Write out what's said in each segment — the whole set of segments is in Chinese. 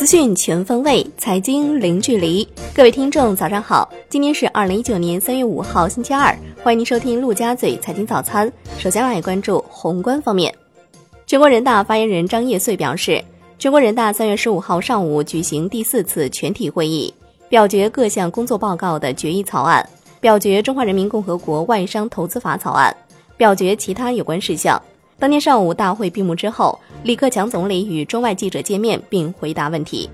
资讯全方位，财经零距离。各位听众，早上好！今天是二零一九年三月五号，星期二。欢迎您收听陆家嘴财经早餐。首先来关注宏观方面。全国人大发言人张业遂表示，全国人大三月十五号上午举行第四次全体会议，表决各项工作报告的决议草案，表决《中华人民共和国外商投资法》草案，表决其他有关事项。当天上午，大会闭幕之后，李克强总理与中外记者见面并回答问题。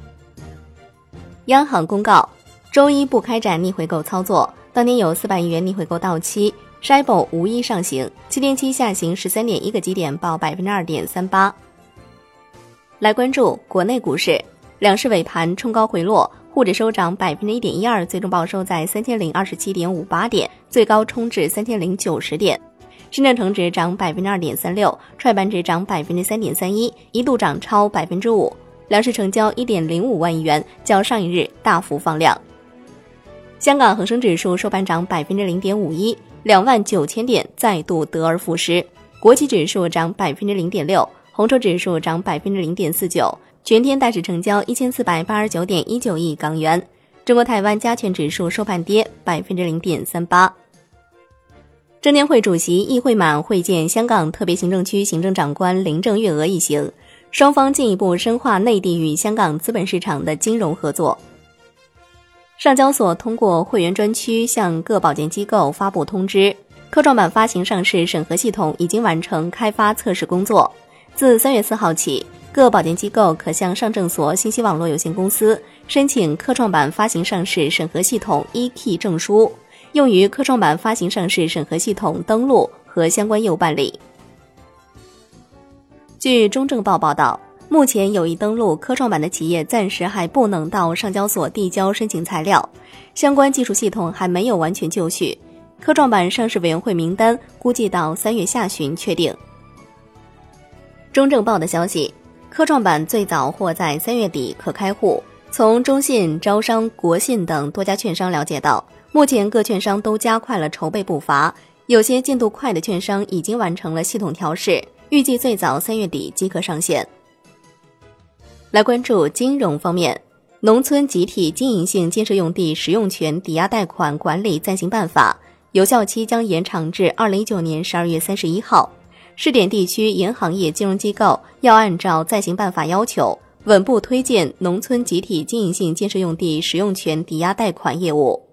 央行公告，周一不开展逆回购操作。当天有四百亿元逆回购到期，SHIBO 无一上行，七天期下行十三点一个基点，报百分之二点三八。来关注国内股市，两市尾盘冲高回落，沪指收涨百分之一点一二，最终报收在三千零二十七点五八点，最高冲至三千零九十点。深圳成指涨百分之二点三六，创业板指涨百分之三点三一，一度涨超百分之五。两市成交一点零五万亿元，较上一日大幅放量。香港恒生指数收盘涨百分之零点五一，两万九千点再度得而复失。国企指数涨百分之零点六，红筹指数涨百分之零点四九。全天大市成交一千四百八十九点一九亿港元。中国台湾加权指数收盘跌百分之零点三八。证监会主席易会满会见香港特别行政区行政长官林郑月娥一行，双方进一步深化内地与香港资本市场的金融合作。上交所通过会员专区向各保荐机构发布通知，科创板发行上市审核系统已经完成开发测试工作。自三月四号起，各保荐机构可向上证所信息网络有限公司申请科创板发行上市审核系统 E-Key 证书。用于科创板发行上市审核系统登录和相关业务办理。据中证报报道，目前有意登录科创板的企业暂时还不能到上交所递交申请材料，相关技术系统还没有完全就绪。科创板上市委员会名单估计到三月下旬确定。中证报的消息，科创板最早或在三月底可开户。从中信、招商、国信等多家券商了解到。目前各券商都加快了筹备步伐，有些进度快的券商已经完成了系统调试，预计最早三月底即可上线。来关注金融方面，《农村集体经营性建设用地使用权抵押贷款管理暂行办法》有效期将延长至二零一九年十二月三十一号。试点地区银行业金融机构要按照暂行办法要求，稳步推进农村集体经营性建设用地使用权抵押贷款业务。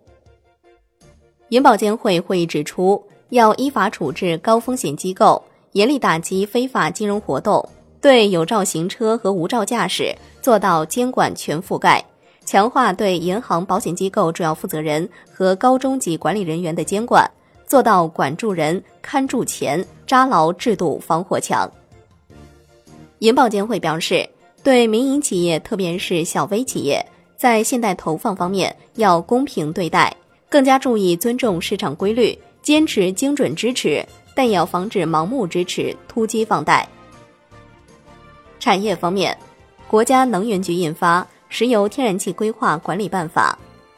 银保监会会议指出，要依法处置高风险机构，严厉打击非法金融活动，对有照行车和无照驾驶做到监管全覆盖，强化对银行、保险机构主要负责人和高中级管理人员的监管，做到管住人、看住钱，扎牢制度防火墙。银保监会表示，对民营企业，特别是小微企业，在信贷投放方面要公平对待。更加注意尊重市场规律，坚持精准支持，但也要防止盲目支持、突击放贷。产业方面，国家能源局印发《石油天然气规划管理办法》，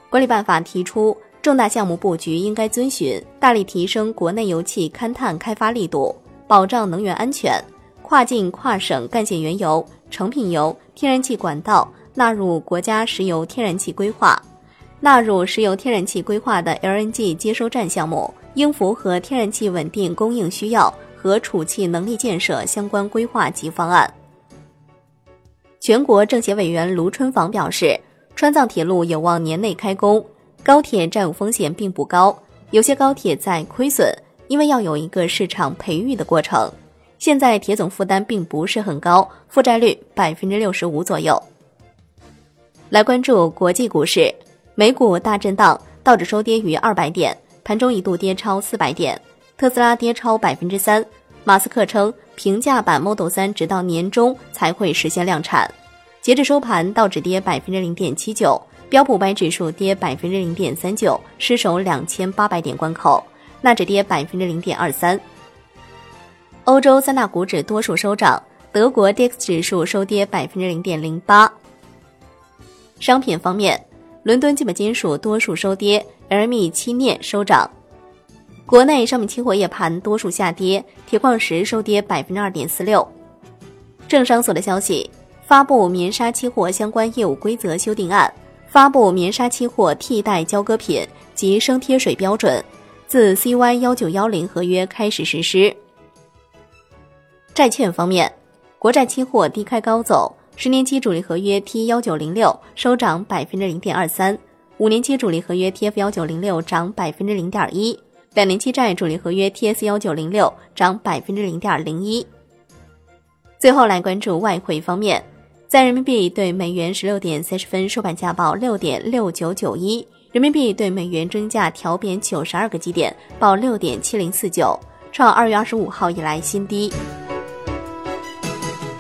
管理办法提出，重大项目布局应该遵循大力提升国内油气勘探开发力度，保障能源安全，跨境跨省干线原油、成品油、天然气管道纳入国家石油天然气规划。纳入石油天然气规划的 LNG 接收站项目，应符合天然气稳定供应需要和储气能力建设相关规划及方案。全国政协委员卢春房表示，川藏铁路有望年内开工，高铁债务风险并不高，有些高铁在亏损，因为要有一个市场培育的过程。现在铁总负担并不是很高，负债率百分之六十五左右。来关注国际股市。美股大震荡，道指收跌逾二百点，盘中一度跌超四百点。特斯拉跌超百分之三。马斯克称，平价版 Model 3直到年中才会实现量产。截至收盘，道指跌百分之零点七九，标普百指数跌百分之零点三九，失守两千八百点关口。纳指跌百分之零点二三。欧洲三大股指多数收涨，德国 DAX 指数收跌百分之零点零八。商品方面。伦敦基本金属多数收跌，LME 期镍收涨。国内商品期货夜盘多数下跌，铁矿石收跌百分之二点四六。政商所的消息，发布棉纱期货相关业务规则修订案，发布棉纱期货替代交割品及生贴水标准，自 CY 幺九幺零合约开始实施。债券方面，国债期货低开高走，十年期主力合约 T 幺九零六收涨百分之零点二三，五年期主力合约 TF 幺九零六涨百分之零点一，两年期债主力合约 TS 幺九零六涨百分之零点零一。最后来关注外汇方面。在人民币对美元十六点三十分收盘价报六点六九九一，人民币对美元中价调贬九十二个基点，报六点七零四九，创二月二十五号以来新低。